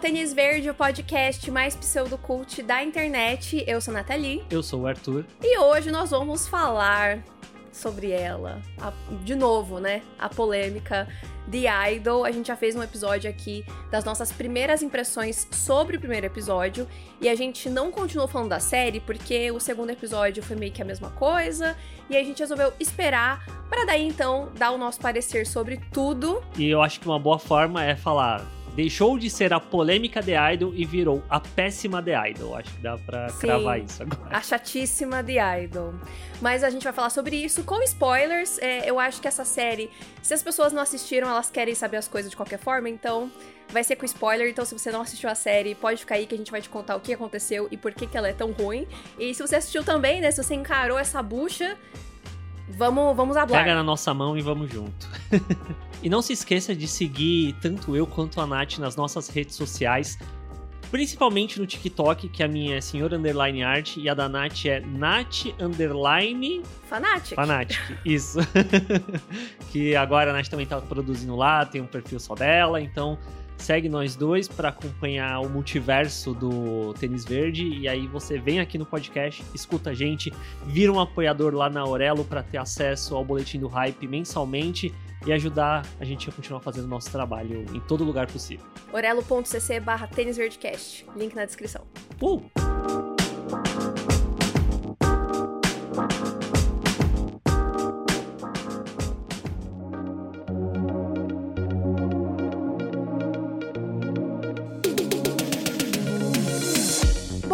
Tênis Verde, o podcast mais pseudocult da internet. Eu sou a Nathalie. Eu sou o Arthur. E hoje nós vamos falar sobre ela. A, de novo, né? A polêmica The Idol. A gente já fez um episódio aqui das nossas primeiras impressões sobre o primeiro episódio. E a gente não continuou falando da série porque o segundo episódio foi meio que a mesma coisa. E a gente resolveu esperar para daí então dar o nosso parecer sobre tudo. E eu acho que uma boa forma é falar deixou de ser a polêmica The Idol e virou a péssima The Idol. Acho que dá pra Sim, cravar isso agora. A chatíssima The Idol. Mas a gente vai falar sobre isso com spoilers. É, eu acho que essa série, se as pessoas não assistiram, elas querem saber as coisas de qualquer forma, então vai ser com spoiler. Então, se você não assistiu a série, pode ficar aí que a gente vai te contar o que aconteceu e por que, que ela é tão ruim. E se você assistiu também, né? Se você encarou essa bucha, vamos, vamos hablar. Pega na nossa mão e vamos junto. E não se esqueça de seguir tanto eu quanto a Nath nas nossas redes sociais, principalmente no TikTok, que a minha é senhor underline art e a da Nath é Nath underline Fanatic. Fanatic, isso. que agora a Nath também tá produzindo lá, tem um perfil só dela, então segue nós dois para acompanhar o multiverso do Tênis Verde e aí você vem aqui no podcast, escuta a gente, vira um apoiador lá na Aurelo para ter acesso ao boletim do hype mensalmente e ajudar a gente a continuar fazendo o nosso trabalho em todo lugar possível. orelo.cc barra tênisverdecast. Link na descrição. Uh!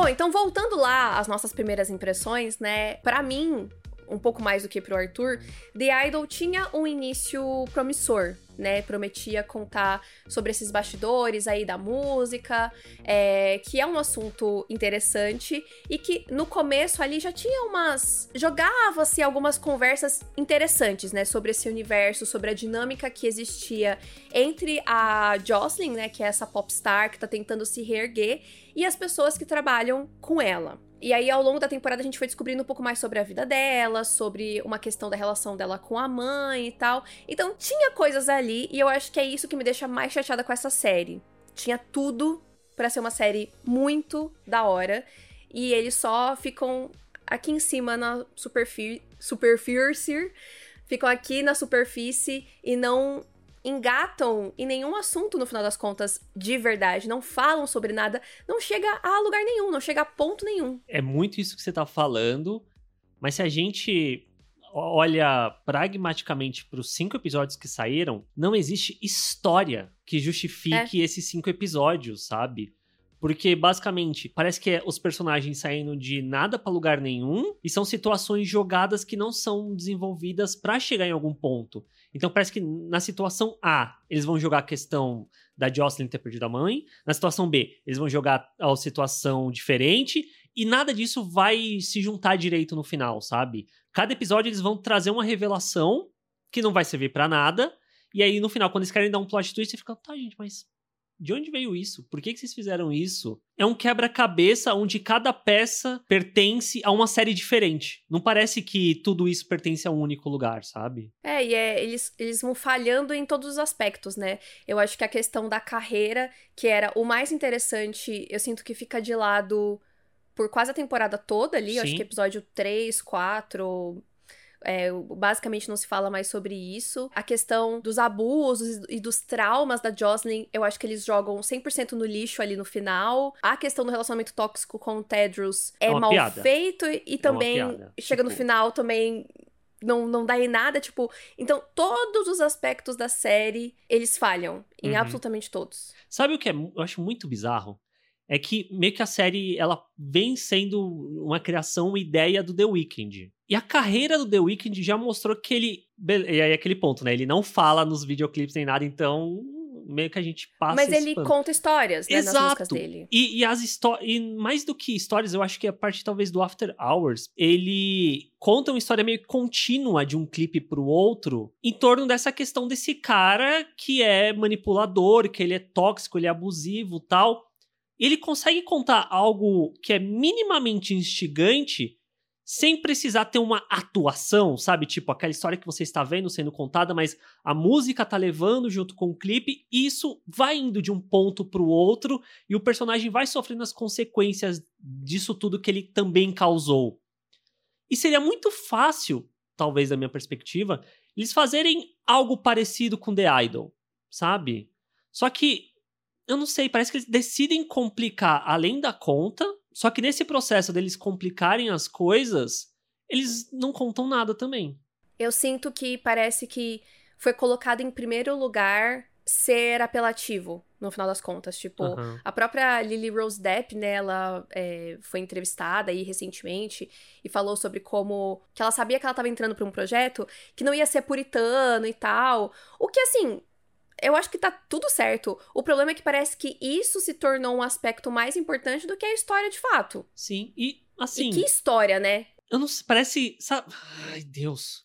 Bom, então voltando lá às nossas primeiras impressões, né? Para mim, um pouco mais do que pro Arthur, The Idol tinha um início promissor, né? Prometia contar sobre esses bastidores aí da música, é, que é um assunto interessante e que no começo ali já tinha umas. jogava-se algumas conversas interessantes, né? Sobre esse universo, sobre a dinâmica que existia entre a Jocelyn, né? Que é essa popstar que tá tentando se reerguer, e as pessoas que trabalham com ela. E aí, ao longo da temporada, a gente foi descobrindo um pouco mais sobre a vida dela, sobre uma questão da relação dela com a mãe e tal. Então, tinha coisas ali, e eu acho que é isso que me deixa mais chateada com essa série. Tinha tudo para ser uma série muito da hora, e eles só ficam aqui em cima na superfície, superfície, ficam aqui na superfície e não engatam em nenhum assunto no final das contas de verdade, não falam sobre nada, não chega a lugar nenhum, não chega a ponto nenhum. É muito isso que você tá falando, mas se a gente olha pragmaticamente para os cinco episódios que saíram, não existe história que justifique é. esses cinco episódios, sabe? Porque basicamente parece que é os personagens saindo de nada para lugar nenhum e são situações jogadas que não são desenvolvidas para chegar em algum ponto. Então parece que na situação A, eles vão jogar a questão da Jocelyn ter perdido a mãe, na situação B, eles vão jogar a situação diferente e nada disso vai se juntar direito no final, sabe? Cada episódio eles vão trazer uma revelação que não vai servir para nada. E aí, no final, quando eles querem dar um plot twist, você fica, tá, gente, mas de onde veio isso? Por que, que vocês fizeram isso? É um quebra-cabeça onde cada peça pertence a uma série diferente. Não parece que tudo isso pertence a um único lugar, sabe? É, e é, eles, eles vão falhando em todos os aspectos, né? Eu acho que a questão da carreira, que era o mais interessante, eu sinto que fica de lado por quase a temporada toda ali. Eu acho que episódio 3, 4, é, basicamente não se fala mais sobre isso. A questão dos abusos e dos traumas da Jocelyn, eu acho que eles jogam 100% no lixo ali no final. A questão do relacionamento tóxico com o Tedros é, é mal piada. feito e é também chega no tipo final também não, não dá em nada, tipo. Então, todos os aspectos da série, eles falham. Em uhum. absolutamente todos. Sabe o que é, eu acho muito bizarro? É que meio que a série ela vem sendo uma criação, uma ideia do The Weeknd. E a carreira do The Weeknd já mostrou que ele. E aí, aquele ponto, né? Ele não fala nos videoclipes nem nada, então meio que a gente passa. Mas ele pano. conta histórias, né, Exato. nas músicas dele. E, e as histórias. E mais do que histórias, eu acho que a parte talvez do After Hours, ele conta uma história meio contínua de um clipe pro outro em torno dessa questão desse cara que é manipulador, que ele é tóxico, ele é abusivo tal. Ele consegue contar algo que é minimamente instigante sem precisar ter uma atuação, sabe? Tipo, aquela história que você está vendo sendo contada, mas a música tá levando junto com o clipe, e isso vai indo de um ponto para o outro, e o personagem vai sofrendo as consequências disso tudo que ele também causou. E seria muito fácil, talvez da minha perspectiva, eles fazerem algo parecido com The Idol, sabe? Só que eu não sei, parece que eles decidem complicar além da conta só que nesse processo deles complicarem as coisas, eles não contam nada também. Eu sinto que parece que foi colocado em primeiro lugar ser apelativo, no final das contas. Tipo, uhum. a própria Lily Rose Depp, né, ela é, foi entrevistada aí recentemente e falou sobre como que ela sabia que ela estava entrando para um projeto que não ia ser puritano e tal. O que, assim, eu acho que tá tudo certo. O problema é que parece que isso se tornou um aspecto mais importante do que a história de fato. Sim, e assim. E que história, né? Eu não parece. Sabe... Ai, Deus.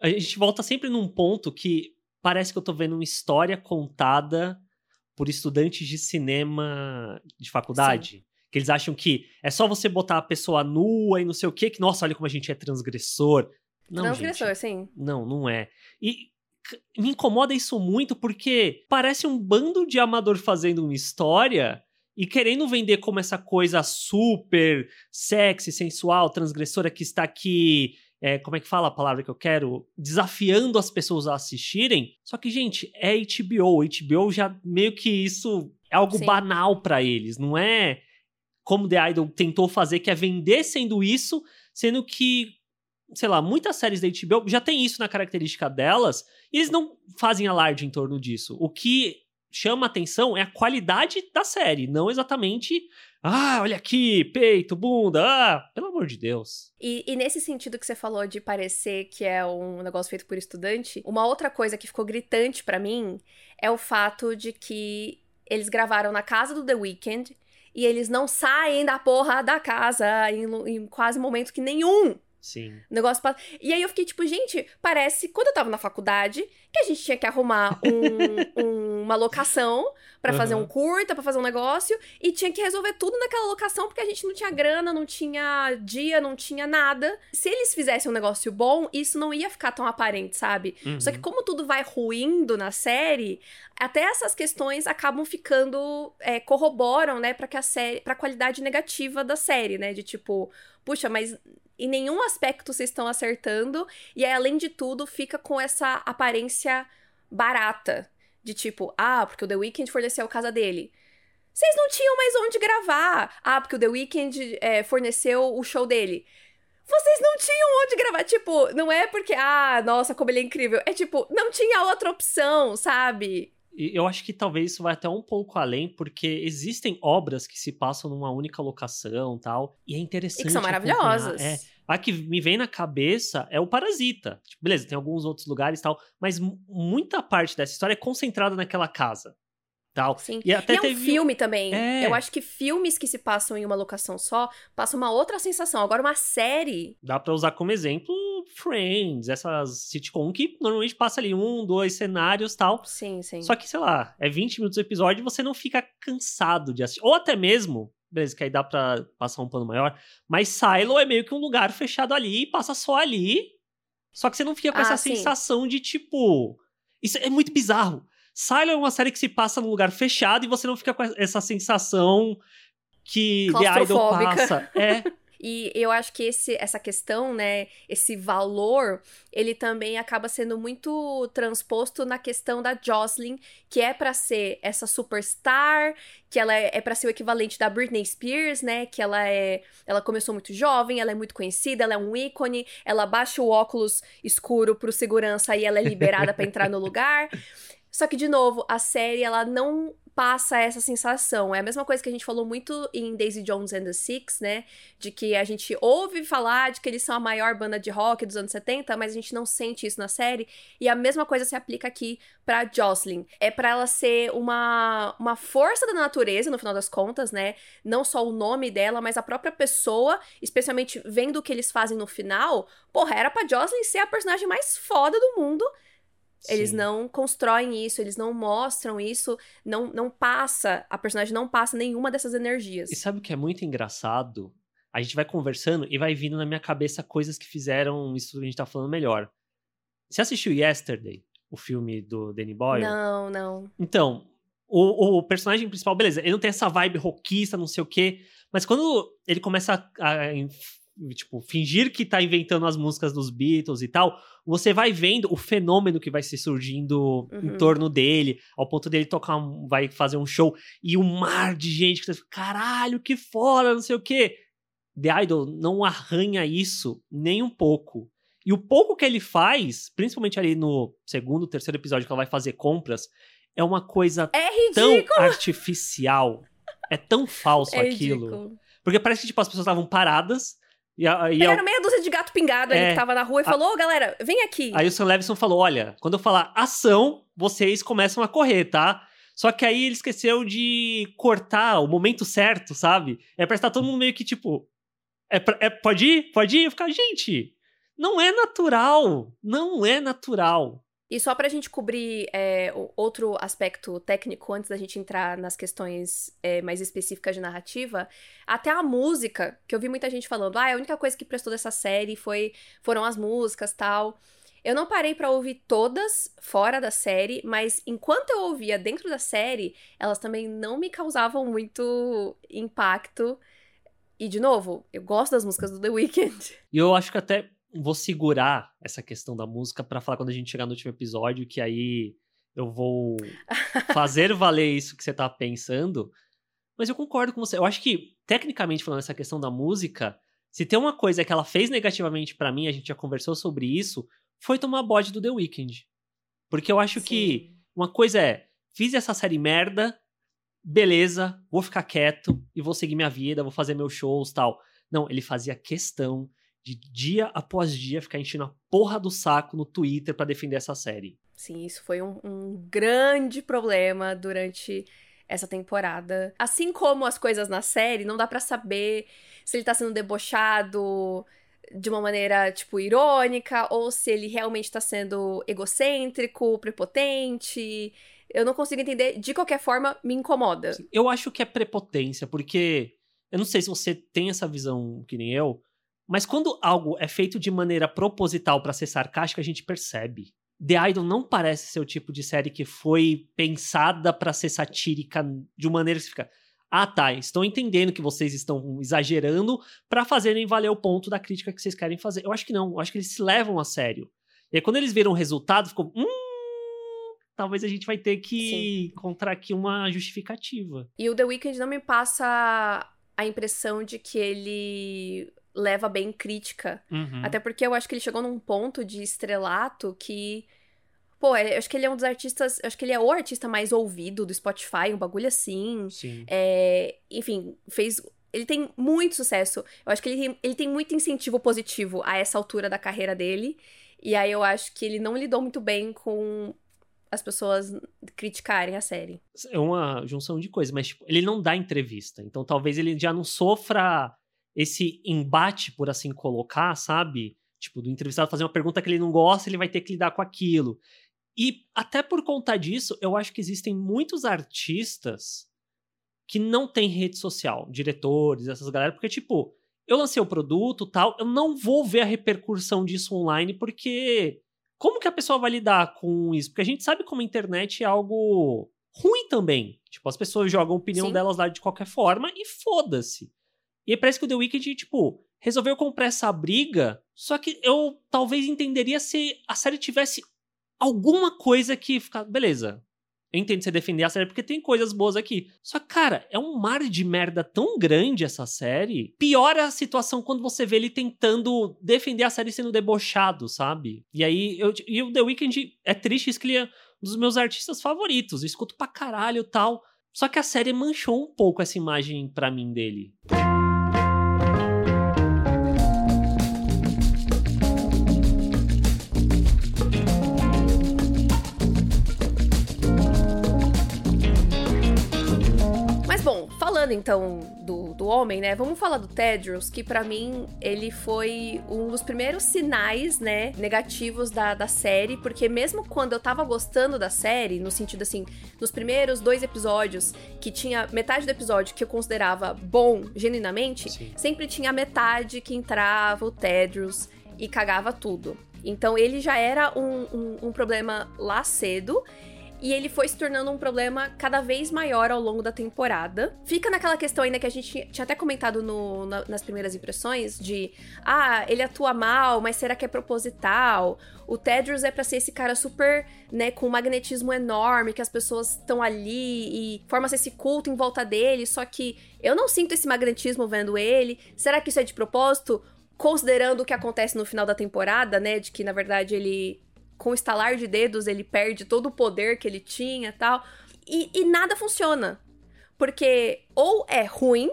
A gente volta sempre num ponto que parece que eu tô vendo uma história contada por estudantes de cinema de faculdade. Sim. Que eles acham que é só você botar a pessoa nua e não sei o quê, que, nossa, olha como a gente é transgressor. Não, transgressor, gente, sim. Não, não é. E me incomoda isso muito porque parece um bando de amador fazendo uma história e querendo vender como essa coisa super sexy, sensual, transgressora que está aqui. É, como é que fala a palavra que eu quero? Desafiando as pessoas a assistirem. Só que, gente, é HBO. HBO já meio que isso é algo Sim. banal para eles. Não é como The Idol tentou fazer, que é vender sendo isso, sendo que sei lá, muitas séries da HBO já tem isso na característica delas, e eles não fazem alarde em torno disso. O que chama atenção é a qualidade da série, não exatamente. Ah, olha aqui, peito, bunda, ah, pelo amor de Deus. E, e, nesse sentido que você falou de parecer que é um negócio feito por estudante, uma outra coisa que ficou gritante para mim é o fato de que eles gravaram na casa do The Weeknd e eles não saem da porra da casa em, em quase momento que nenhum. Sim. O negócio E aí eu fiquei tipo, gente, parece quando eu tava na faculdade que a gente tinha que arrumar um, um, uma locação para uhum. fazer um curta, para fazer um negócio e tinha que resolver tudo naquela locação porque a gente não tinha grana, não tinha dia, não tinha nada. Se eles fizessem um negócio bom, isso não ia ficar tão aparente, sabe? Uhum. Só que como tudo vai ruindo na série, até essas questões acabam ficando é, corroboram, né, para que a série, para qualidade negativa da série, né, de tipo, puxa, mas em nenhum aspecto vocês estão acertando. E aí, além de tudo, fica com essa aparência barata. De tipo, ah, porque o The Weeknd forneceu a casa dele. Vocês não tinham mais onde gravar. Ah, porque o The Weeknd é, forneceu o show dele. Vocês não tinham onde gravar. Tipo, não é porque, ah, nossa, como ele é incrível. É tipo, não tinha outra opção, sabe? Eu acho que talvez isso vai até um pouco além, porque existem obras que se passam numa única locação tal, e é interessante. E que são maravilhosas. É. A que me vem na cabeça é o Parasita. Tipo, beleza, tem alguns outros lugares tal, mas muita parte dessa história é concentrada naquela casa tal. Sim. E, até e é teve... um filme também. É. Eu acho que filmes que se passam em uma locação só passam uma outra sensação. Agora, uma série. Dá para usar como exemplo Friends, essas sitcom que normalmente passa ali um, dois cenários tal. Sim, sim. Só que, sei lá, é 20 minutos do episódio e você não fica cansado de assistir. Ou até mesmo. Beleza, que aí dá pra passar um pano maior. Mas Silo é meio que um lugar fechado ali, passa só ali. Só que você não fica com ah, essa sim. sensação de tipo. Isso é muito bizarro. Silo é uma série que se passa num lugar fechado e você não fica com essa sensação que The Idol passa. É. E eu acho que esse, essa questão, né, esse valor, ele também acaba sendo muito transposto na questão da Jocelyn, que é para ser essa superstar, que ela é, é para ser o equivalente da Britney Spears, né, que ela é, ela começou muito jovem, ela é muito conhecida, ela é um ícone, ela baixa o óculos escuro pro segurança e ela é liberada para entrar no lugar. Só que, de novo, a série, ela não passa essa sensação. É a mesma coisa que a gente falou muito em Daisy Jones and the Six, né? De que a gente ouve falar de que eles são a maior banda de rock dos anos 70, mas a gente não sente isso na série. E a mesma coisa se aplica aqui pra Jocelyn. É para ela ser uma, uma força da natureza, no final das contas, né? Não só o nome dela, mas a própria pessoa, especialmente vendo o que eles fazem no final. Porra, era pra Jocelyn ser a personagem mais foda do mundo eles não constroem isso, eles não mostram isso, não, não passa, a personagem não passa nenhuma dessas energias. E sabe o que é muito engraçado? a gente vai conversando e vai vindo na minha cabeça coisas que fizeram isso que a gente tá falando melhor. Você assistiu Yesterday, o filme do Danny Boyle? Não, não. Então, o, o, personagem principal, beleza, ele não tem essa vibe rockista, não sei o quê, mas quando ele começa a, a tipo, fingir que tá inventando as músicas dos Beatles e tal, você vai vendo o fenômeno que vai se surgindo uhum. em torno dele, ao ponto dele tocar, um, vai fazer um show, e um mar de gente que tá caralho, que foda, não sei o quê. The Idol não arranha isso nem um pouco. E o pouco que ele faz, principalmente ali no segundo, terceiro episódio que ela vai fazer compras, é uma coisa é tão artificial. É tão falso é aquilo. Ridículo. Porque parece que tipo, as pessoas estavam paradas. E, a, e Pegaram meia dúzia de gato pingado é, ali que tava na rua e a, falou: Ô, galera, vem aqui. Aí o Sam Levinson falou: Olha, quando eu falar ação, vocês começam a correr, tá? Só que aí ele esqueceu de cortar o momento certo, sabe? É pra estar todo mundo meio que tipo. É, pra, é pode ir? Pode ir? Eu ficar, gente, não é natural. Não é natural. E só para a gente cobrir é, outro aspecto técnico, antes da gente entrar nas questões é, mais específicas de narrativa, até a música, que eu vi muita gente falando, ah, a única coisa que prestou dessa série foi, foram as músicas tal. Eu não parei para ouvir todas fora da série, mas enquanto eu ouvia dentro da série, elas também não me causavam muito impacto. E, de novo, eu gosto das músicas do The Weeknd. E eu acho que até vou segurar essa questão da música para falar quando a gente chegar no último episódio, que aí eu vou fazer valer isso que você tá pensando. Mas eu concordo com você. Eu acho que, tecnicamente falando, essa questão da música, se tem uma coisa que ela fez negativamente para mim, a gente já conversou sobre isso, foi tomar bode do The Weeknd. Porque eu acho Sim. que uma coisa é, fiz essa série merda, beleza, vou ficar quieto e vou seguir minha vida, vou fazer meus shows tal. Não, ele fazia questão de dia após dia ficar enchendo a porra do saco no Twitter para defender essa série. Sim, isso foi um, um, grande problema durante essa temporada. Assim como as coisas na série, não dá para saber se ele tá sendo debochado de uma maneira, tipo, irônica, ou se ele realmente tá sendo egocêntrico, prepotente. Eu não consigo entender. De qualquer forma, me incomoda. Eu acho que é prepotência, porque. Eu não sei se você tem essa visão que nem eu, mas quando algo é feito de maneira proposital para ser sarcástico, a gente percebe. The Idol não parece ser o tipo de série que foi pensada para ser satírica de uma maneira que fica. Ah, tá, estou entendendo que vocês estão exagerando para fazerem valer o ponto da crítica que vocês querem fazer. Eu acho que não, eu acho que eles se levam a sério. E aí, quando eles viram o resultado, ficou. Hum, talvez a gente vai ter que Sim. encontrar aqui uma justificativa. E o The Weeknd não me passa a impressão de que ele leva bem crítica. Uhum. Até porque eu acho que ele chegou num ponto de estrelato que. Pô, eu acho que ele é um dos artistas. Eu acho que ele é o artista mais ouvido do Spotify, um bagulho assim. Sim. É, enfim, fez. Ele tem muito sucesso. Eu acho que ele tem, ele tem muito incentivo positivo a essa altura da carreira dele. E aí eu acho que ele não lidou muito bem com as pessoas criticarem a série. É uma junção de coisas, mas tipo, ele não dá entrevista. Então talvez ele já não sofra esse embate, por assim colocar, sabe? Tipo, do entrevistado fazer uma pergunta que ele não gosta, ele vai ter que lidar com aquilo. E até por conta disso, eu acho que existem muitos artistas que não têm rede social, diretores, essas galera, porque, tipo, eu lancei o produto tal, eu não vou ver a repercussão disso online, porque como que a pessoa vai lidar com isso? Porque a gente sabe como a internet é algo ruim também. Tipo, as pessoas jogam a opinião Sim. delas lá de qualquer forma e foda-se. E parece que o The Wicked, tipo, resolveu comprar essa briga, só que eu talvez entenderia se a série tivesse alguma coisa que ficar. Beleza. Eu entendo você defender a série porque tem coisas boas aqui. Só que, cara, é um mar de merda tão grande essa série. Piora a situação quando você vê ele tentando defender a série sendo debochado, sabe? E aí, eu, e o The Weeknd é triste isso que ele é um dos meus artistas favoritos. Eu escuto pra caralho tal. Só que a série manchou um pouco essa imagem para mim dele. Falando então do, do homem, né? Vamos falar do Tedros, que para mim ele foi um dos primeiros sinais, né, negativos da, da série, porque mesmo quando eu tava gostando da série, no sentido assim, nos primeiros dois episódios, que tinha metade do episódio que eu considerava bom genuinamente, Sim. sempre tinha metade que entrava o Tedros e cagava tudo. Então ele já era um, um, um problema lá cedo. E ele foi se tornando um problema cada vez maior ao longo da temporada. Fica naquela questão ainda que a gente tinha até comentado no, na, nas primeiras impressões de ah, ele atua mal, mas será que é proposital? O Tedros é para ser esse cara super, né, com um magnetismo enorme, que as pessoas estão ali e forma-se esse culto em volta dele, só que eu não sinto esse magnetismo vendo ele. Será que isso é de propósito? considerando o que acontece no final da temporada, né? De que, na verdade, ele, com o estalar de dedos, ele perde todo o poder que ele tinha tal. E, e nada funciona. Porque ou é ruim,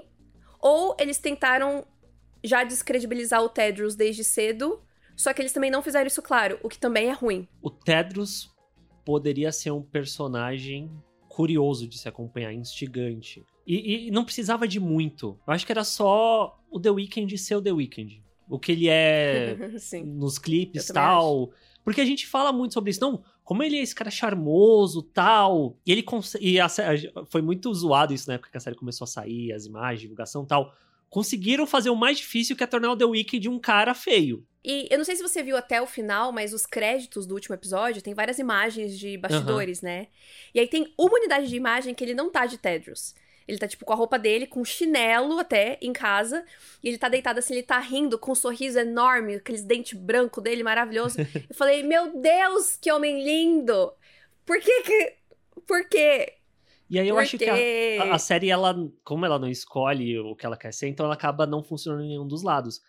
ou eles tentaram já descredibilizar o Tedros desde cedo, só que eles também não fizeram isso claro, o que também é ruim. O Tedros poderia ser um personagem curioso de se acompanhar, instigante. E, e, não precisava de muito. Eu acho que era só o The Weeknd ser o The Weeknd o que ele é nos clipes e tal. Acho. Porque a gente fala muito sobre isso. Não, como ele é esse cara charmoso tal. E ele e a, foi muito zoado isso na época que a série começou a sair, as imagens, divulgação tal. Conseguiram fazer o mais difícil que é tornar o The Weeknd um cara feio. E eu não sei se você viu até o final, mas os créditos do último episódio tem várias imagens de bastidores, uhum. né? E aí tem uma unidade de imagem que ele não tá de Tedros. Ele tá, tipo, com a roupa dele, com chinelo até, em casa. E ele tá deitado assim, ele tá rindo com um sorriso enorme, aqueles dentes brancos dele, maravilhoso. Eu falei, meu Deus, que homem lindo! Por que que... Por quê? E aí eu Por acho quê? que a, a, série, ela, como ela não escolhe o que ela quer ser, então ela acaba não funcionando em nenhum dos lados.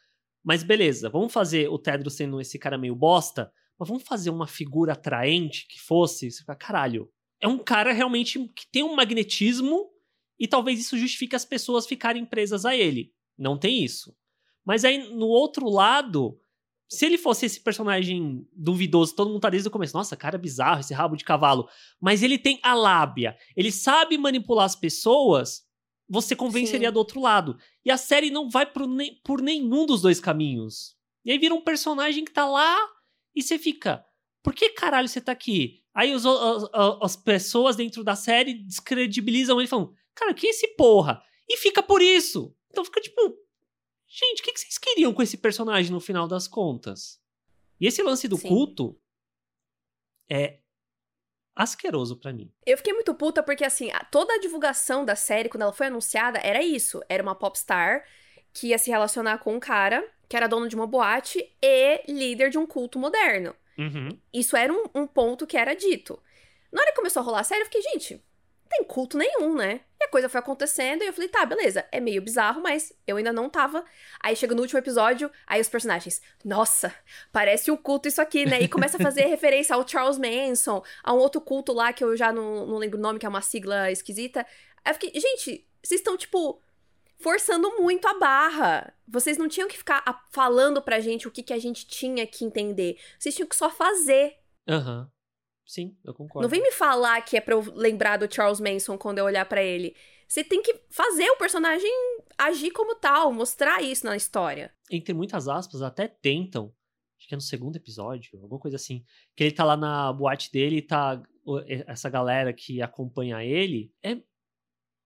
Mas beleza, vamos fazer o Tedro sendo esse cara meio bosta, mas vamos fazer uma figura atraente que fosse. Você fica, caralho. É um cara realmente que tem um magnetismo e talvez isso justifique as pessoas ficarem presas a ele. Não tem isso. Mas aí, no outro lado, se ele fosse esse personagem duvidoso, todo mundo tá desde o começo, nossa, cara bizarro, esse rabo de cavalo. Mas ele tem a lábia, ele sabe manipular as pessoas, você convenceria Sim. do outro lado. E a série não vai por, ne por nenhum dos dois caminhos. E aí vira um personagem que tá lá e você fica, por que caralho você tá aqui? Aí os, as, as pessoas dentro da série descredibilizam ele falando, Cara, que é esse porra? E fica por isso. Então fica tipo. Gente, o que, vocês queriam com esse personagem no final das contas? E esse lance do Sim. culto é asqueroso para mim. Eu fiquei muito puta porque, assim, toda a divulgação da série, quando ela foi anunciada, era isso. Era uma popstar que ia se relacionar com um cara que era dono de uma boate e líder de um culto moderno. Uhum. Isso era um, um, ponto que era dito. Na hora que começou a rolar a série, eu fiquei, gente, tem culto nenhum, né? E a coisa foi acontecendo e eu falei, tá, beleza, é meio bizarro, mas eu ainda não tava. Aí chega no último episódio, aí os personagens, nossa, parece um culto isso aqui, né? E começa a fazer referência ao Charles Manson, a um outro culto lá que eu já não, não lembro o nome, que é uma sigla esquisita. Aí eu fiquei, gente, vocês estão, tipo, forçando muito a barra. Vocês não tinham que ficar falando pra gente o que, que a gente tinha que entender. Vocês tinham que só fazer. Aham. Uhum. Sim, eu concordo. Não vem me falar que é pra eu lembrar do Charles Manson quando eu olhar para ele. Você tem que fazer o personagem agir como tal, mostrar isso na história. Entre muitas aspas, até tentam. Acho que é no segundo episódio, alguma coisa assim. Que ele tá lá na boate dele e tá. Essa galera que acompanha ele. É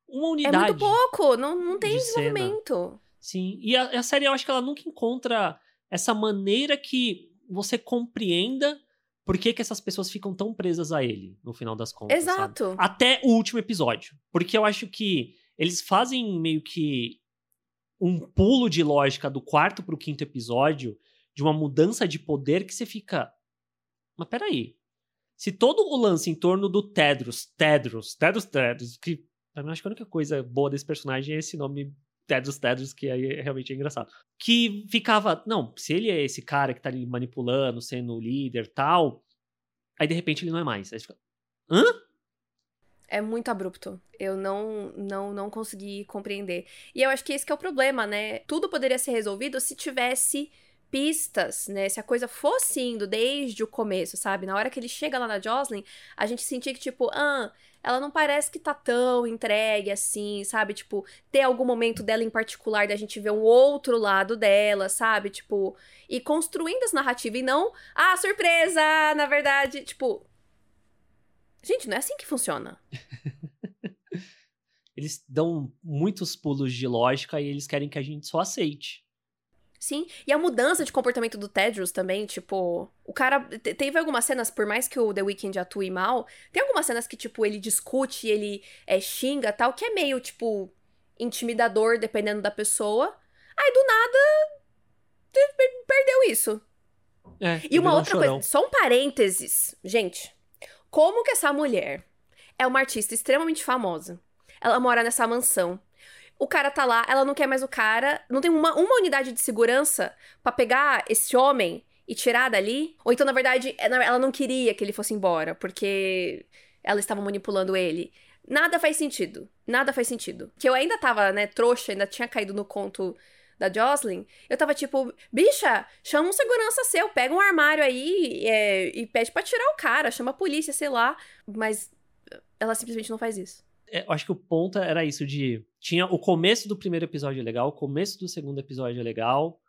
uma unidade. É muito pouco, não, não tem de desenvolvimento. Cena. Sim, e a, a série eu acho que ela nunca encontra essa maneira que você compreenda por que, que essas pessoas ficam tão presas a ele, no final das contas. Exato. Sabe? Até o último episódio. Porque eu acho que eles fazem meio que um pulo de lógica do quarto pro quinto episódio, de uma mudança de poder que você fica. Mas peraí. Se todo o lance em torno do Tedros, Tedros, Tedros, Tedros, que pra mim acho que a única coisa boa desse personagem é esse nome Tedros Tedros, que aí é realmente é engraçado. Que ficava, não, se ele é esse cara que tá ali manipulando, sendo o líder tal, aí de repente ele não é mais. Aí fica, hã? É muito abrupto. Eu não, não, não consegui compreender. E eu acho que esse que é o problema, né? Tudo poderia ser resolvido se tivesse pistas, né? Se a coisa fosse indo desde o começo, sabe? Na hora que ele chega lá na Jocelyn, a gente sentia que, tipo, ah, ela não parece que tá tão entregue assim, sabe? Tipo, ter algum momento dela em particular da gente ver um outro lado dela, sabe? Tipo, e construindo essa narrativa e não, ah, surpresa, na verdade, tipo. Gente, não é assim que funciona. eles dão muitos pulos de lógica e eles querem que a gente só aceite. Sim, e a mudança de comportamento do Tedros também, tipo, o cara teve algumas cenas, por mais que o The Weeknd atue mal, tem algumas cenas que tipo ele discute, ele é, xinga, tal, que é meio tipo intimidador dependendo da pessoa. Aí do nada perdeu isso. É, e uma outra um coisa, só um parênteses, gente. Como que essa mulher é uma artista extremamente famosa? Ela mora nessa mansão o cara tá lá, ela não quer mais o cara, não tem uma, uma unidade de segurança para pegar esse homem e tirar dali. Ou então, na verdade, é, ela não queria que ele fosse embora, porque ela estava manipulando ele. Nada faz sentido. Nada faz sentido. Que eu ainda tava, né, trouxa, ainda tinha caído no conto da Jocelyn, eu tava tipo, bicha, chama um segurança seu, pega um armário aí é, e pede pra tirar o cara, chama a polícia, sei lá. Mas ela simplesmente não faz isso. É, eu acho que o ponto era isso de tinha o começo do primeiro episódio legal, o começo do segundo episódio legal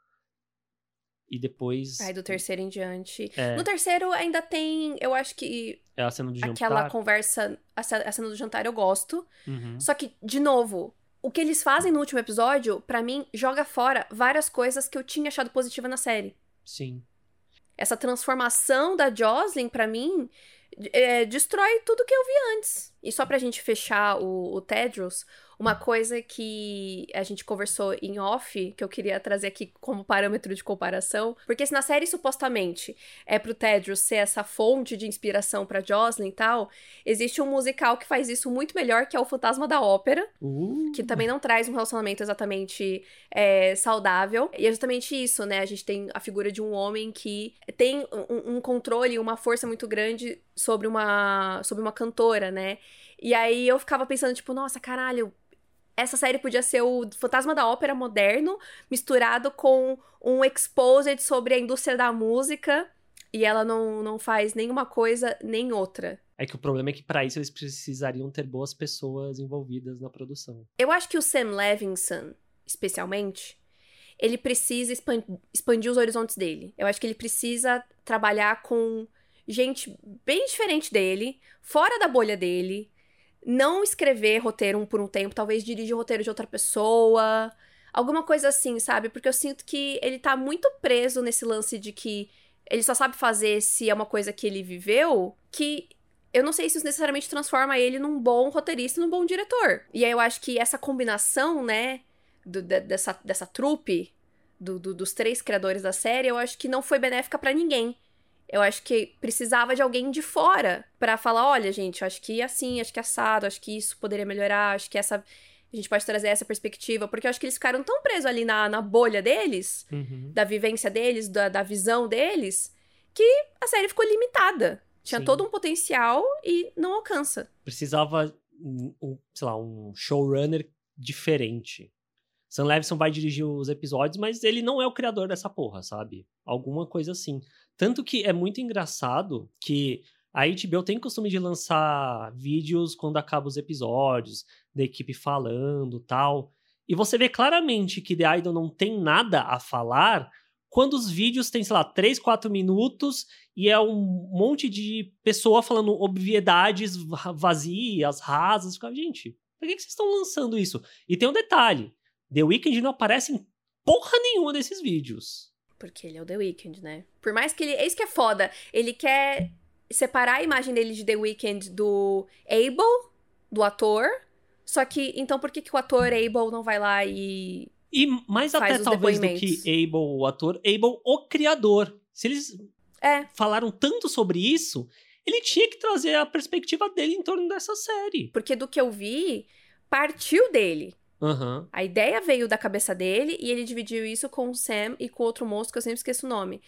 e depois aí do terceiro em diante. É. No terceiro ainda tem, eu acho que é a cena do jantar. Aquela conversa, a cena do jantar eu gosto. Uhum. Só que de novo, o que eles fazem no último episódio, para mim, joga fora várias coisas que eu tinha achado positiva na série. Sim. Essa transformação da Jocelyn, para mim, é, destrói tudo que eu vi antes. E só pra gente fechar o, o Tedros, uma coisa que a gente conversou em off, que eu queria trazer aqui como parâmetro de comparação, porque se na série supostamente é pro Tedros ser essa fonte de inspiração para Jocelyn e tal, existe um musical que faz isso muito melhor, que é o Fantasma da Ópera, uh. que também não traz um relacionamento exatamente é, saudável. E é justamente isso, né? A gente tem a figura de um homem que tem um, um controle, uma força muito grande sobre uma, sobre uma cantora, né? E aí eu ficava pensando, tipo, nossa, caralho, essa série podia ser o Fantasma da Ópera moderno, misturado com um exposed sobre a indústria da música, e ela não, não faz nenhuma coisa nem outra. É que o problema é que para isso eles precisariam ter boas pessoas envolvidas na produção. Eu acho que o Sam Levinson, especialmente, ele precisa expandir os horizontes dele. Eu acho que ele precisa trabalhar com gente bem diferente dele, fora da bolha dele, não escrever roteiro por um tempo, talvez dirigir o roteiro de outra pessoa, alguma coisa assim, sabe? Porque eu sinto que ele tá muito preso nesse lance de que ele só sabe fazer se é uma coisa que ele viveu, que eu não sei se isso necessariamente transforma ele num bom roteirista, num bom diretor. E aí eu acho que essa combinação, né, do, dessa, dessa trupe, do, do, dos três criadores da série, eu acho que não foi benéfica para ninguém. Eu acho que precisava de alguém de fora para falar, olha, gente, acho que assim, acho que assado, acho que isso poderia melhorar, acho que essa a gente pode trazer essa perspectiva, porque eu acho que eles ficaram tão presos ali na, na bolha deles, uhum. da vivência deles, da, da visão deles, que a série ficou limitada. Tinha Sim. todo um potencial e não alcança. Precisava, um, sei lá, um showrunner diferente. Sam Levinson vai dirigir os episódios, mas ele não é o criador dessa porra, sabe? Alguma coisa assim. Tanto que é muito engraçado que a HBO tem costume de lançar vídeos quando acaba os episódios, da equipe falando tal. E você vê claramente que The Idol não tem nada a falar quando os vídeos têm, sei lá, 3, 4 minutos e é um monte de pessoa falando obviedades vazias, rasas. Gente, por que, que vocês estão lançando isso? E tem um detalhe: The Weeknd não aparece em porra nenhuma desses vídeos. Porque ele é o The Weeknd, né? Por mais que ele. É isso que é foda. Ele quer separar a imagem dele de The Weeknd do Abel, do ator. Só que, então por que, que o ator Abel não vai lá e. E mais até talvez do que Abel, o ator, Abel, o criador. Se eles é. falaram tanto sobre isso, ele tinha que trazer a perspectiva dele em torno dessa série. Porque do que eu vi, partiu dele. Uhum. A ideia veio da cabeça dele e ele dividiu isso com o Sam e com outro moço que eu sempre esqueço o nome.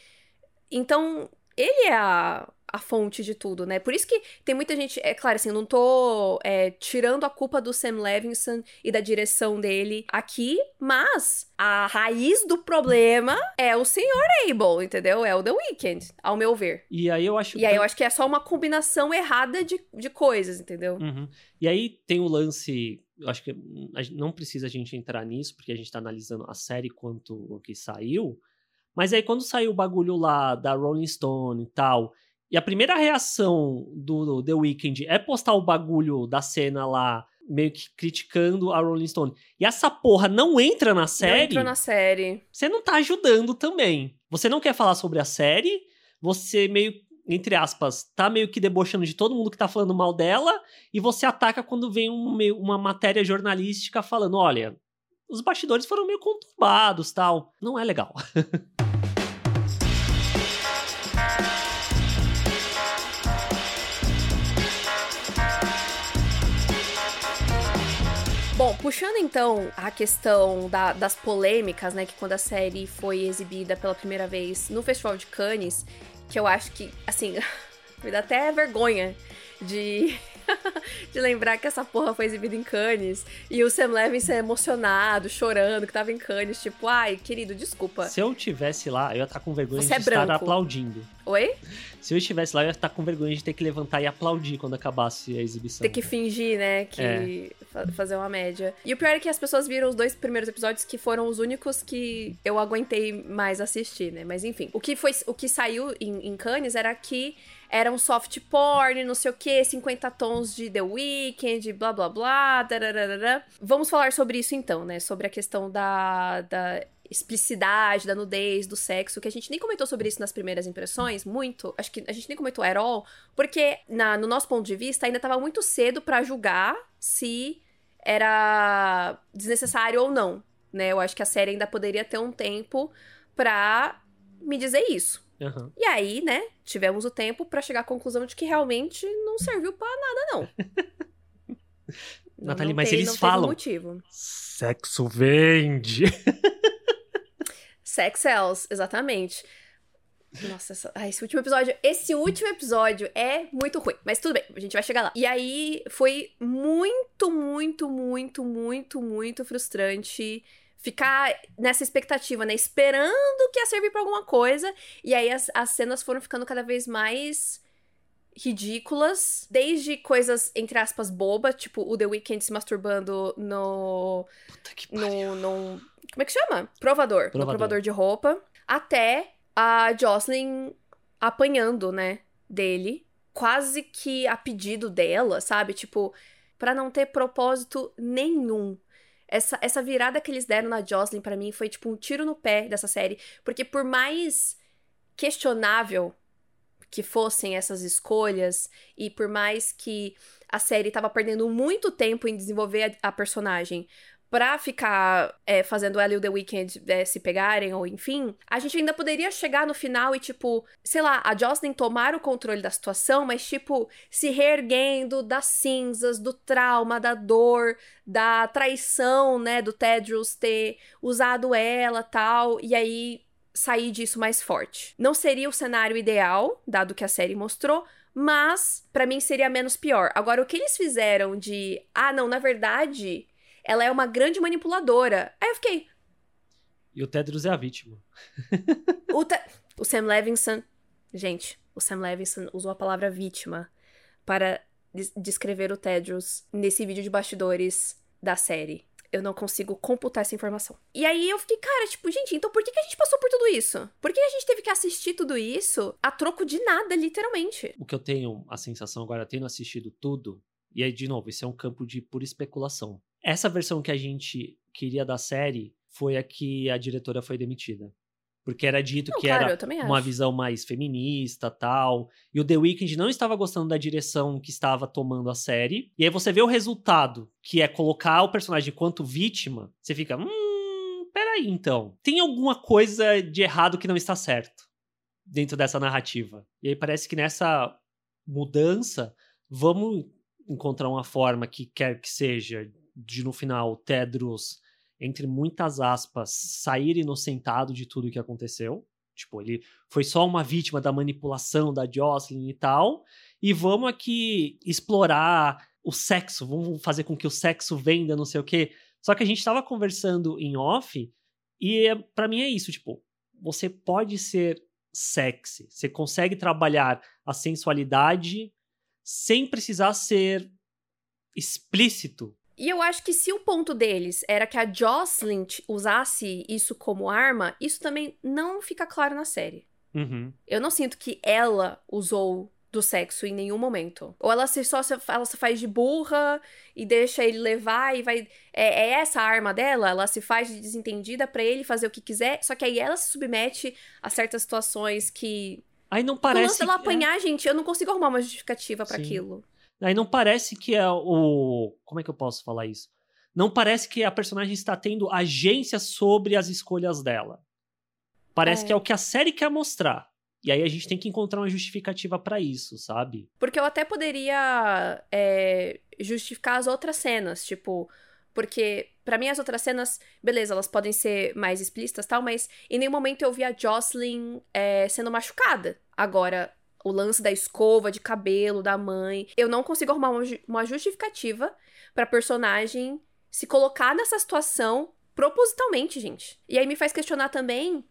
Então, ele é a, a fonte de tudo, né? Por isso que tem muita gente. É claro, assim, eu não tô é, tirando a culpa do Sam Levinson e da direção dele aqui, mas a raiz do problema é o senhor Abel, entendeu? É o The Weeknd, ao meu ver. E aí eu acho E aí eu acho que é só uma combinação errada de, de coisas, entendeu? Uhum. E aí tem o lance. Eu acho que não precisa a gente entrar nisso, porque a gente tá analisando a série quanto o que saiu. Mas aí quando saiu o bagulho lá da Rolling Stone e tal, e a primeira reação do The Weeknd é postar o bagulho da cena lá, meio que criticando a Rolling Stone. E essa porra não entra na série. Não entra na série. Você não tá ajudando também. Você não quer falar sobre a série, você meio entre aspas, tá meio que debochando de todo mundo que tá falando mal dela, e você ataca quando vem um, uma matéria jornalística falando: olha, os bastidores foram meio conturbados tal. Não é legal. Bom, puxando então a questão da, das polêmicas, né, que quando a série foi exibida pela primeira vez no Festival de Cannes, que eu acho que, assim, me dá até vergonha de de lembrar que essa porra foi exibida em Cannes e o Sam Levinson emocionado, chorando, que tava em Cannes, tipo, ai, querido, desculpa. Se eu tivesse lá, eu ia estar com vergonha Você de é estar branco. aplaudindo. Oi? Se eu estivesse lá, eu ia estar com vergonha de ter que levantar e aplaudir quando acabasse a exibição. Ter que fingir, né? Que é. fazer uma média. E o pior é que as pessoas viram os dois primeiros episódios que foram os únicos que eu aguentei mais assistir, né? Mas enfim, o que foi o que saiu em, em Cannes era que era um soft porn, não sei o que, 50 tons de The Weeknd, blá blá blá. Dararara. Vamos falar sobre isso então, né? Sobre a questão da, da explicidade, da nudez, do sexo, que a gente nem comentou sobre isso nas primeiras impressões, muito. Acho que a gente nem comentou at all, porque na, no nosso ponto de vista ainda estava muito cedo para julgar se era desnecessário ou não, né? Eu acho que a série ainda poderia ter um tempo pra me dizer isso. Uhum. E aí, né, tivemos o tempo para chegar à conclusão de que realmente não serviu para nada, não. Nathalie, mas tem, eles falam. Motivo. Sexo vende. Sex sells, exatamente. Nossa, essa... ah, esse último episódio. Esse último episódio é muito ruim. Mas tudo bem, a gente vai chegar lá. E aí foi muito, muito, muito, muito, muito frustrante ficar nessa expectativa, né? Esperando que ia servir pra alguma coisa. E aí as, as cenas foram ficando cada vez mais ridículas, desde coisas, entre aspas, bobas, tipo o The Weeknd se masturbando no. Puta que pariu. No, no, como é que chama? Provador. provador. No provador de roupa. Até a Jocelyn apanhando, né? Dele. Quase que a pedido dela, sabe? Tipo, para não ter propósito nenhum. Essa, essa virada que eles deram na Jocelyn para mim foi tipo um tiro no pé dessa série, porque por mais questionável que fossem essas escolhas e por mais que a série tava perdendo muito tempo em desenvolver a, a personagem, pra ficar é, fazendo ela e o The Weeknd é, se pegarem, ou enfim, a gente ainda poderia chegar no final e, tipo, sei lá, a Jocelyn tomar o controle da situação, mas, tipo, se reerguendo das cinzas, do trauma, da dor, da traição, né, do Tedros ter usado ela tal, e aí sair disso mais forte. Não seria o cenário ideal, dado que a série mostrou, mas para mim seria menos pior. Agora, o que eles fizeram de, ah, não, na verdade, ela é uma grande manipuladora. Aí eu fiquei. E o Tedros é a vítima. o, te... o Sam Levinson. Gente, o Sam Levinson usou a palavra vítima para descrever o Tedros nesse vídeo de bastidores da série. Eu não consigo computar essa informação. E aí eu fiquei, cara, tipo, gente, então por que, que a gente passou por tudo isso? Por que a gente teve que assistir tudo isso a troco de nada, literalmente? O que eu tenho a sensação agora, tendo assistido tudo, e aí, de novo, isso é um campo de pura especulação. Essa versão que a gente queria da série foi a que a diretora foi demitida. Porque era dito não, que era uma visão mais feminista tal. E o The Weeknd não estava gostando da direção que estava tomando a série. E aí você vê o resultado, que é colocar o personagem enquanto vítima. Você fica, hum, peraí então. Tem alguma coisa de errado que não está certo dentro dessa narrativa. E aí parece que nessa mudança, vamos encontrar uma forma que quer que seja de no final Tedros, entre muitas aspas, sair inocentado de tudo que aconteceu. Tipo, ele foi só uma vítima da manipulação da Jocelyn e tal. E vamos aqui explorar o sexo, vamos fazer com que o sexo venda, não sei o quê. Só que a gente tava conversando em off e é, para mim é isso, tipo, você pode ser sexy, você consegue trabalhar a sensualidade sem precisar ser explícito. E eu acho que se o ponto deles era que a Jocelyn usasse isso como arma, isso também não fica claro na série. Uhum. Eu não sinto que ela usou do sexo em nenhum momento. Ou ela se só se, ela se faz de burra e deixa ele levar e vai. É, é essa a arma dela? Ela se faz de desentendida para ele fazer o que quiser, só que aí ela se submete a certas situações que. Aí não parece. Quando ela apanhar, é... gente, eu não consigo arrumar uma justificativa para aquilo. Aí não parece que é o. Como é que eu posso falar isso? Não parece que a personagem está tendo agência sobre as escolhas dela. Parece é. que é o que a série quer mostrar. E aí a gente tem que encontrar uma justificativa para isso, sabe? Porque eu até poderia é, justificar as outras cenas, tipo. Porque, para mim, as outras cenas, beleza, elas podem ser mais explícitas tal, mas em nenhum momento eu vi a Jocelyn é, sendo machucada. Agora, o lance da escova de cabelo da mãe. Eu não consigo arrumar uma justificativa pra personagem se colocar nessa situação propositalmente, gente. E aí me faz questionar também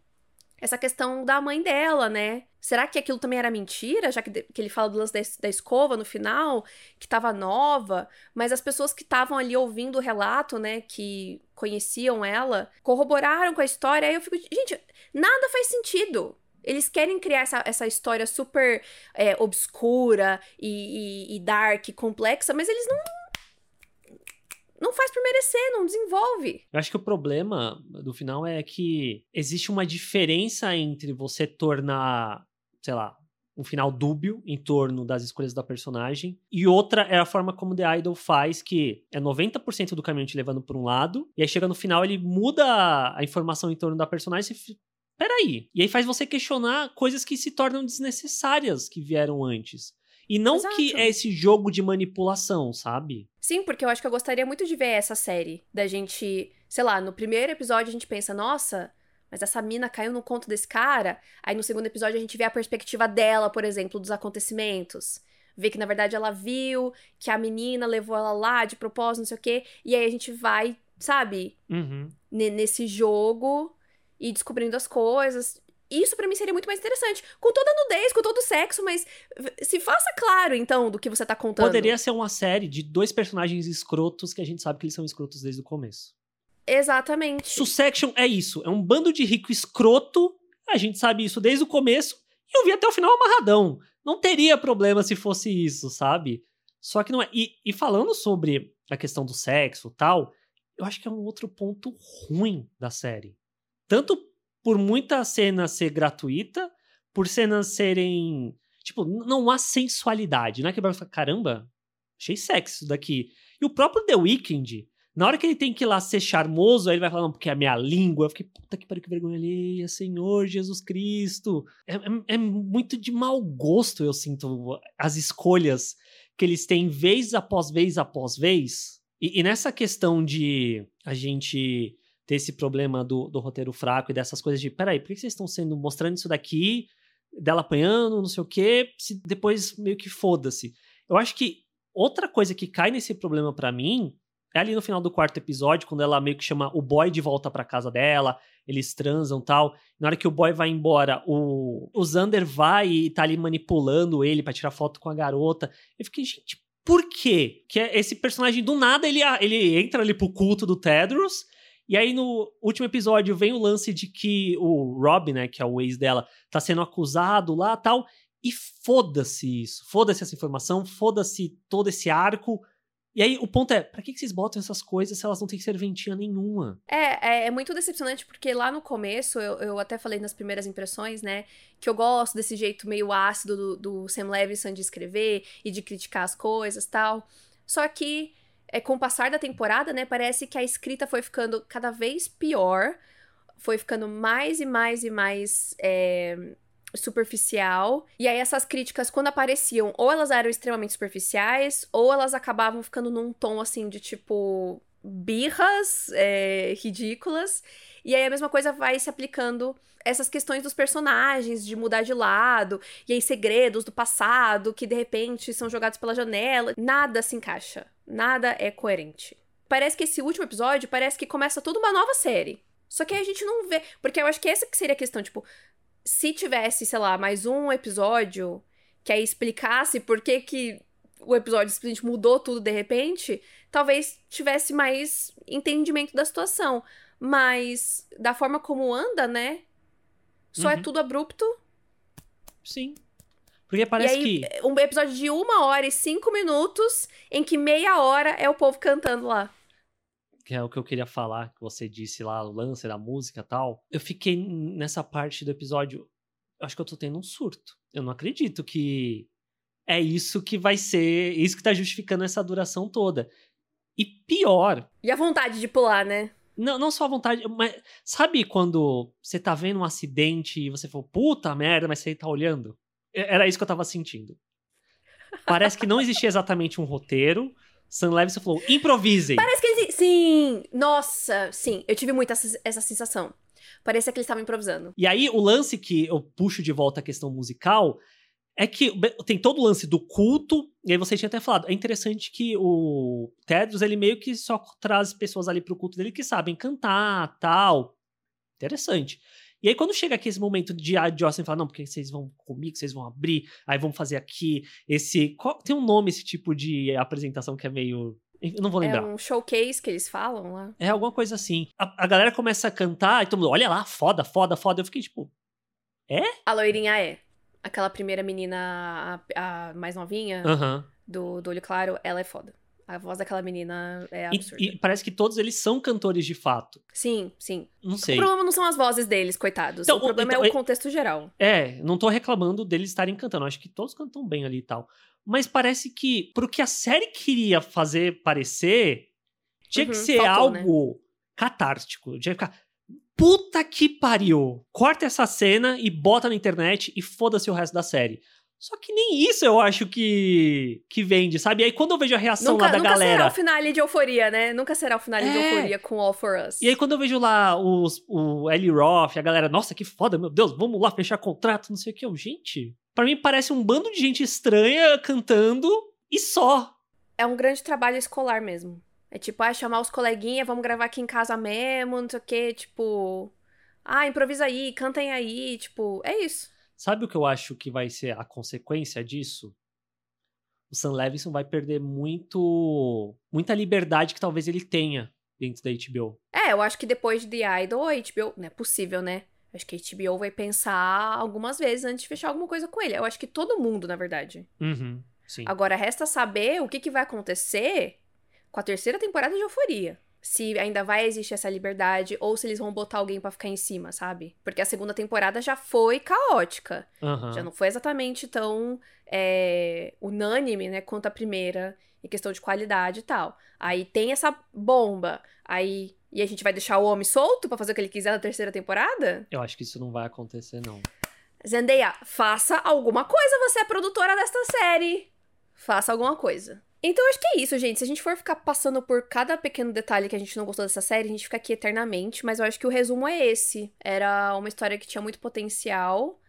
essa questão da mãe dela, né? Será que aquilo também era mentira? Já que, que ele fala do lance da, da escova no final, que tava nova, mas as pessoas que estavam ali ouvindo o relato, né, que conheciam ela, corroboraram com a história. Aí eu fico, gente, nada faz sentido. Eles querem criar essa, essa história super é, obscura e, e, e dark, complexa, mas eles não não faz por merecer, não desenvolve. Eu acho que o problema do final é que existe uma diferença entre você tornar, sei lá, um final dúbio em torno das escolhas da personagem. E outra é a forma como The Idol faz, que é 90% do caminho te levando por um lado, e aí chega no final ele muda a informação em torno da personagem e peraí. E aí faz você questionar coisas que se tornam desnecessárias que vieram antes. E não Exato. que é esse jogo de manipulação, sabe? Sim, porque eu acho que eu gostaria muito de ver essa série. Da gente, sei lá, no primeiro episódio a gente pensa, nossa, mas essa mina caiu no conto desse cara. Aí no segundo episódio a gente vê a perspectiva dela, por exemplo, dos acontecimentos. Vê que na verdade ela viu, que a menina levou ela lá de propósito, não sei o quê. E aí a gente vai, sabe, uhum. nesse jogo e descobrindo as coisas. Isso para mim seria muito mais interessante. Com toda a nudez, com todo o sexo, mas se faça claro, então, do que você tá contando. Poderia ser uma série de dois personagens escrotos que a gente sabe que eles são escrotos desde o começo. Exatamente. Sussection é isso. É um bando de rico escroto. A gente sabe isso desde o começo. E eu vi até o final amarradão. Não teria problema se fosse isso, sabe? Só que não é. E, e falando sobre a questão do sexo tal, eu acho que é um outro ponto ruim da série. Tanto por muita cena ser gratuita, por cenas serem. Tipo, não há sensualidade. Não é que vai falar, caramba, achei sexy isso daqui. E o próprio The Weeknd, na hora que ele tem que ir lá ser charmoso, aí ele vai falar, não, porque é a minha língua. Eu fiquei, puta que pariu, que vergonha alheia, Senhor Jesus Cristo. É, é, é, muito de mau gosto, eu sinto, as escolhas que eles têm vez após vez após vez. E, e nessa questão de a gente ter esse problema do, do roteiro fraco e dessas coisas de, peraí, por que vocês estão sendo mostrando isso daqui, dela apanhando, não sei o quê, se depois meio que foda-se. Eu acho que outra coisa que cai nesse problema para mim é ali no final do quarto episódio, quando ela meio que chama o boy de volta pra casa dela, eles transam tal. Na hora que o boy vai embora, o, o Xander vai e tá ali manipulando ele para tirar foto com a garota. Eu fiquei, gente, por quê? Que é esse personagem do nada ele, ele entra ali pro culto do Tedros e aí, no último episódio, vem o lance de que o Rob, né, que é o ex dela, tá sendo acusado lá tal. E foda-se isso. Foda-se essa informação, foda-se todo esse arco. E aí, o ponto é, pra que, vocês botam essas coisas se elas não têm serventia nenhuma? É, é, é muito decepcionante, porque lá no começo, eu, eu, até falei nas primeiras impressões, né, que eu gosto desse jeito meio ácido do, do Sam Levinson de escrever e de criticar as coisas tal. Só que é, com o passar da temporada, né, parece que a escrita foi ficando cada vez pior, foi ficando mais e mais e mais é, superficial. E aí essas críticas, quando apareciam, ou elas eram extremamente superficiais, ou elas acabavam ficando num tom assim de tipo. Birras é, ridículas. E aí a mesma coisa vai se aplicando essas questões dos personagens, de mudar de lado, e aí segredos do passado que de repente são jogados pela janela. Nada se encaixa. Nada é coerente. Parece que esse último episódio parece que começa toda uma nova série. Só que a gente não vê. Porque eu acho que essa que seria a questão, tipo, se tivesse, sei lá, mais um episódio que aí explicasse por que, que o episódio simplesmente mudou tudo de repente, talvez tivesse mais entendimento da situação. Mas da forma como anda, né? Só é uhum. é tudo abrupto. Sim. Porque parece aí, que. Um episódio de uma hora e cinco minutos, em que meia hora é o povo cantando lá. Que é o que eu queria falar, que você disse lá, o lance da música e tal. Eu fiquei nessa parte do episódio. Acho que eu tô tendo um surto. Eu não acredito que é isso que vai ser. Isso que tá justificando essa duração toda. E pior. E a vontade de pular, né? Não, não só a vontade, mas sabe quando você tá vendo um acidente e você falou, puta merda, mas você tá olhando? Era isso que eu tava sentindo. Parece que não existia exatamente um roteiro. Sam Levinson falou, improvisem. Parece que eles... Sim, nossa, sim. Eu tive muito essa, essa sensação. Parecia que eles estavam improvisando. E aí, o lance que eu puxo de volta a questão musical é que tem todo o lance do culto, e aí você tinha até falado, é interessante que o Tedros, ele meio que só traz pessoas ali pro culto dele que sabem cantar, tal. Interessante. E aí quando chega aqui esse momento de a Jocelyn fala, não, porque vocês vão comigo, vocês vão abrir, aí vamos fazer aqui esse... Qual, tem um nome esse tipo de apresentação que é meio... Eu não vou lembrar. É um showcase que eles falam lá. É alguma coisa assim. A, a galera começa a cantar e todo mundo, olha lá, foda, foda, foda. Eu fiquei tipo, é? A loirinha é aquela primeira menina, a, a mais novinha, uhum. do, do olho claro, ela é foda. A voz daquela menina é absurda. E, e, parece que todos eles são cantores de fato. Sim, sim. Não sei. O problema não são as vozes deles, coitados. Então, o problema então, é o contexto geral. É, não tô reclamando deles estarem cantando. Acho que todos cantam bem ali e tal. Mas parece que, pro que a série queria fazer parecer, tinha uhum, que ser faltou, né? algo né? catártico. Tinha que ficar puta que pariu. Corta essa cena e bota na internet e foda-se o resto da série. Só que nem isso eu acho que que vende, sabe? E aí quando eu vejo a reação nunca, lá da nunca galera. Nunca será o finale de euforia, né? Nunca será o finale é. de euforia com All for Us. E aí quando eu vejo lá os, o Ellie Roth, a galera, nossa, que foda, meu Deus, vamos lá fechar contrato, não sei o que. Eu, gente, para mim parece um bando de gente estranha cantando e só. É um grande trabalho escolar mesmo. É tipo, ah, chamar os coleguinhas, vamos gravar aqui em casa mesmo, não sei o quê, tipo. Ah, improvisa aí, cantem aí, tipo, é isso. Sabe o que eu acho que vai ser a consequência disso? O Sam Levinson vai perder muito. muita liberdade que talvez ele tenha dentro da HBO. É, eu acho que depois de The Idol, a HBO. Não é possível, né? Acho que a HBO vai pensar algumas vezes antes de fechar alguma coisa com ele. Eu acho que todo mundo, na verdade. Uhum, sim. Agora, resta saber o que, que vai acontecer com a terceira temporada de Euforia. Se ainda vai existir essa liberdade ou se eles vão botar alguém para ficar em cima, sabe? Porque a segunda temporada já foi caótica. Uhum. Já não foi exatamente tão é, unânime, né, quanto a primeira, em questão de qualidade e tal. Aí tem essa bomba. Aí. E a gente vai deixar o homem solto para fazer o que ele quiser na terceira temporada? Eu acho que isso não vai acontecer, não. Zendaya, faça alguma coisa, você é produtora desta série. Faça alguma coisa. Então acho que é isso, gente. Se a gente for ficar passando por cada pequeno detalhe que a gente não gostou dessa série, a gente fica aqui eternamente, mas eu acho que o resumo é esse. Era uma história que tinha muito potencial,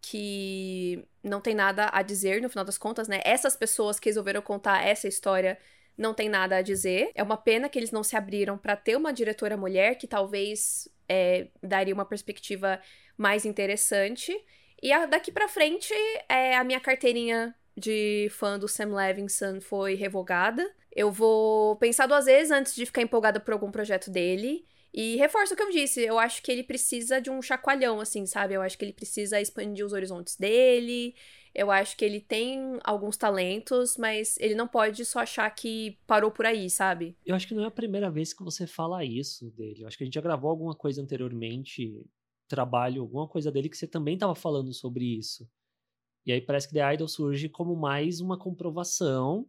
que não tem nada a dizer no final das contas, né? Essas pessoas que resolveram contar essa história não tem nada a dizer. É uma pena que eles não se abriram para ter uma diretora mulher que talvez é, daria uma perspectiva mais interessante. E a, daqui para frente, é, a minha carteirinha de fã do Sam Levinson foi revogada. Eu vou pensar duas vezes antes de ficar empolgada por algum projeto dele. E reforço o que eu disse, eu acho que ele precisa de um chacoalhão, assim, sabe? Eu acho que ele precisa expandir os horizontes dele. Eu acho que ele tem alguns talentos, mas ele não pode só achar que parou por aí, sabe? Eu acho que não é a primeira vez que você fala isso dele. Eu acho que a gente já gravou alguma coisa anteriormente, trabalho, alguma coisa dele que você também estava falando sobre isso. E aí parece que The Idol surge como mais uma comprovação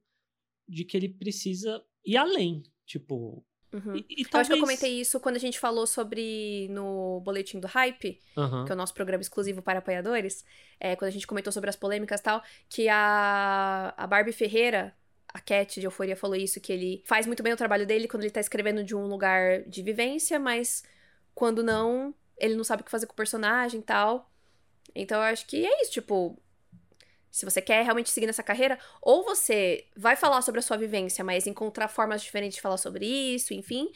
de que ele precisa ir além. Tipo. Uhum. E, e talvez... Eu acho que eu comentei isso quando a gente falou sobre no Boletim do Hype, uhum. que é o nosso programa exclusivo para apoiadores. É, quando a gente comentou sobre as polêmicas e tal, que a, a Barbie Ferreira a Cat de Euforia falou isso, que ele faz muito bem o trabalho dele quando ele tá escrevendo de um lugar de vivência, mas quando não, ele não sabe o que fazer com o personagem e tal. Então eu acho que é isso, tipo, se você quer realmente seguir nessa carreira, ou você vai falar sobre a sua vivência, mas encontrar formas diferentes de falar sobre isso, enfim,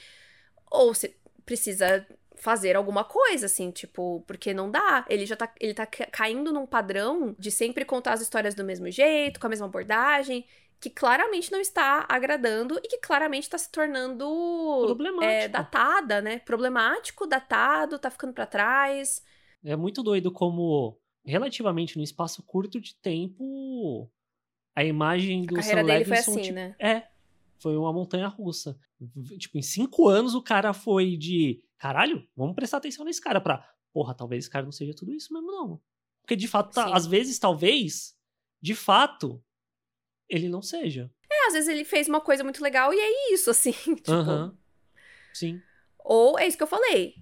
ou você precisa fazer alguma coisa, assim, tipo, porque não dá. Ele já tá, ele tá caindo num padrão de sempre contar as histórias do mesmo jeito, com a mesma abordagem, que claramente não está agradando e que claramente está se tornando é, datada, né? Problemático, datado, tá ficando para trás. É muito doido como relativamente no espaço curto de tempo, a imagem do a carreira Sam dele Levinson, foi assim, tipo, né? É, foi uma montanha russa. Tipo, em cinco anos o cara foi de caralho, vamos prestar atenção nesse cara pra, porra, talvez esse cara não seja tudo isso mesmo, não. Porque de fato, tá, às vezes, talvez, de fato, ele não seja. É, às vezes ele fez uma coisa muito legal e é isso, assim. tipo... Sim. Ou é isso que eu falei.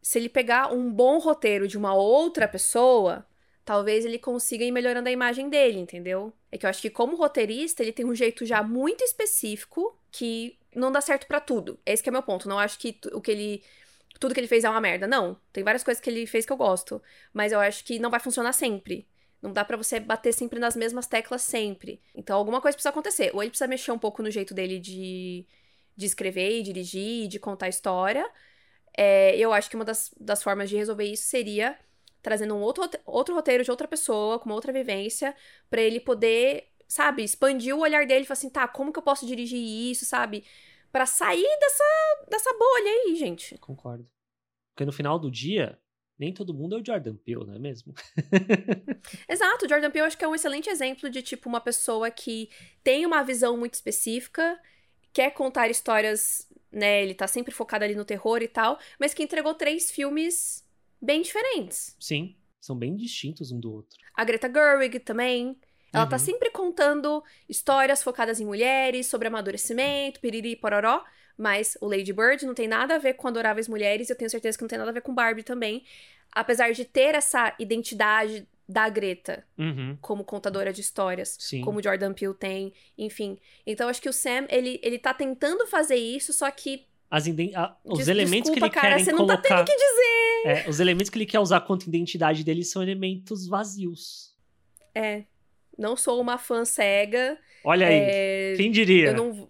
Se ele pegar um bom roteiro de uma outra pessoa, talvez ele consiga ir melhorando a imagem dele, entendeu? É que eu acho que como roteirista, ele tem um jeito já muito específico que não dá certo para tudo. Esse que é meu ponto. Não acho que o que ele tudo que ele fez é uma merda. Não, tem várias coisas que ele fez que eu gosto, mas eu acho que não vai funcionar sempre. Não dá para você bater sempre nas mesmas teclas sempre. Então alguma coisa precisa acontecer. Ou ele precisa mexer um pouco no jeito dele de, de escrever e dirigir, de contar história. É, eu acho que uma das, das formas de resolver isso seria trazendo um outro, outro roteiro de outra pessoa, com uma outra vivência, para ele poder, sabe, expandir o olhar dele e falar assim, tá, como que eu posso dirigir isso, sabe? para sair dessa, dessa bolha aí, gente. Concordo. Porque no final do dia, nem todo mundo é o Jordan Peele, não é mesmo? Exato, o Jordan Peele acho que é um excelente exemplo de, tipo, uma pessoa que tem uma visão muito específica, quer contar histórias, né, ele tá sempre focado ali no terror e tal, mas que entregou três filmes bem diferentes. Sim, são bem distintos um do outro. A Greta Gerwig também, ela tá Uhum. sempre contando histórias focadas em mulheres, sobre amadurecimento, piriri e pororó. Mas o Lady Bird não tem nada a ver com Adoráveis Mulheres, e eu tenho certeza que não tem nada a ver com Barbie também. Apesar de ter essa identidade da Greta Uhum. como contadora de histórias, Sim. como o Jordan Peele tem, enfim. Então acho que o Sam, ele, ele tá tentando fazer isso, só que. As a- os des- elementos desculpa, que ele cara, querem você não tá colocar. tendo que dizer. É, os elementos que ele quer usar quanto identidade dele são elementos vazios. É. Não sou uma fã cega. Olha aí, é, quem diria? Eu não,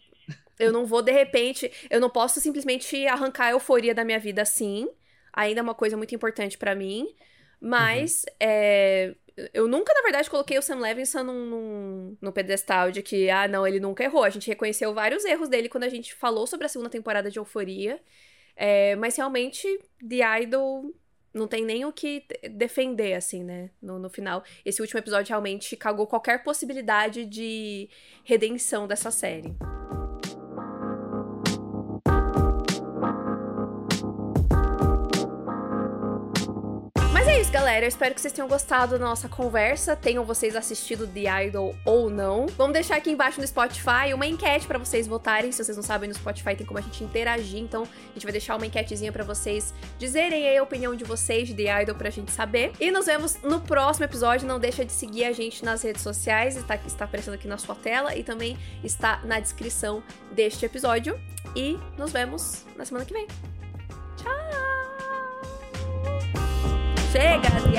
eu não vou, de repente, eu não posso simplesmente arrancar a euforia da minha vida assim. Ainda é uma coisa muito importante pra mim. Mas é, eu nunca, na verdade, coloquei o Sam Levinson num, num, num pedestal de que, ah, não, ele nunca errou. A gente reconheceu vários erros dele quando a gente falou sobre a segunda temporada de Euforia. É, mas realmente, The Idol não tem nem o que defender, assim, né? No, no final. Esse último episódio realmente cagou qualquer possibilidade de redenção dessa série. Galera. Eu espero que vocês tenham gostado da nossa conversa. Tenham vocês assistido The Idol ou não. Vamos deixar aqui embaixo no Spotify uma enquete pra vocês votarem. Se vocês não sabem, no Spotify tem como a gente interagir. Então, a gente vai deixar uma enquetezinha pra vocês dizerem aí a opinião de vocês de The Idol pra gente saber. E nos vemos no próximo episódio. Não deixa de seguir a gente nas redes sociais. Está, está aparecendo aqui na sua tela e também está na descrição deste episódio. E nos vemos na semana que vem. Tchau! Segas y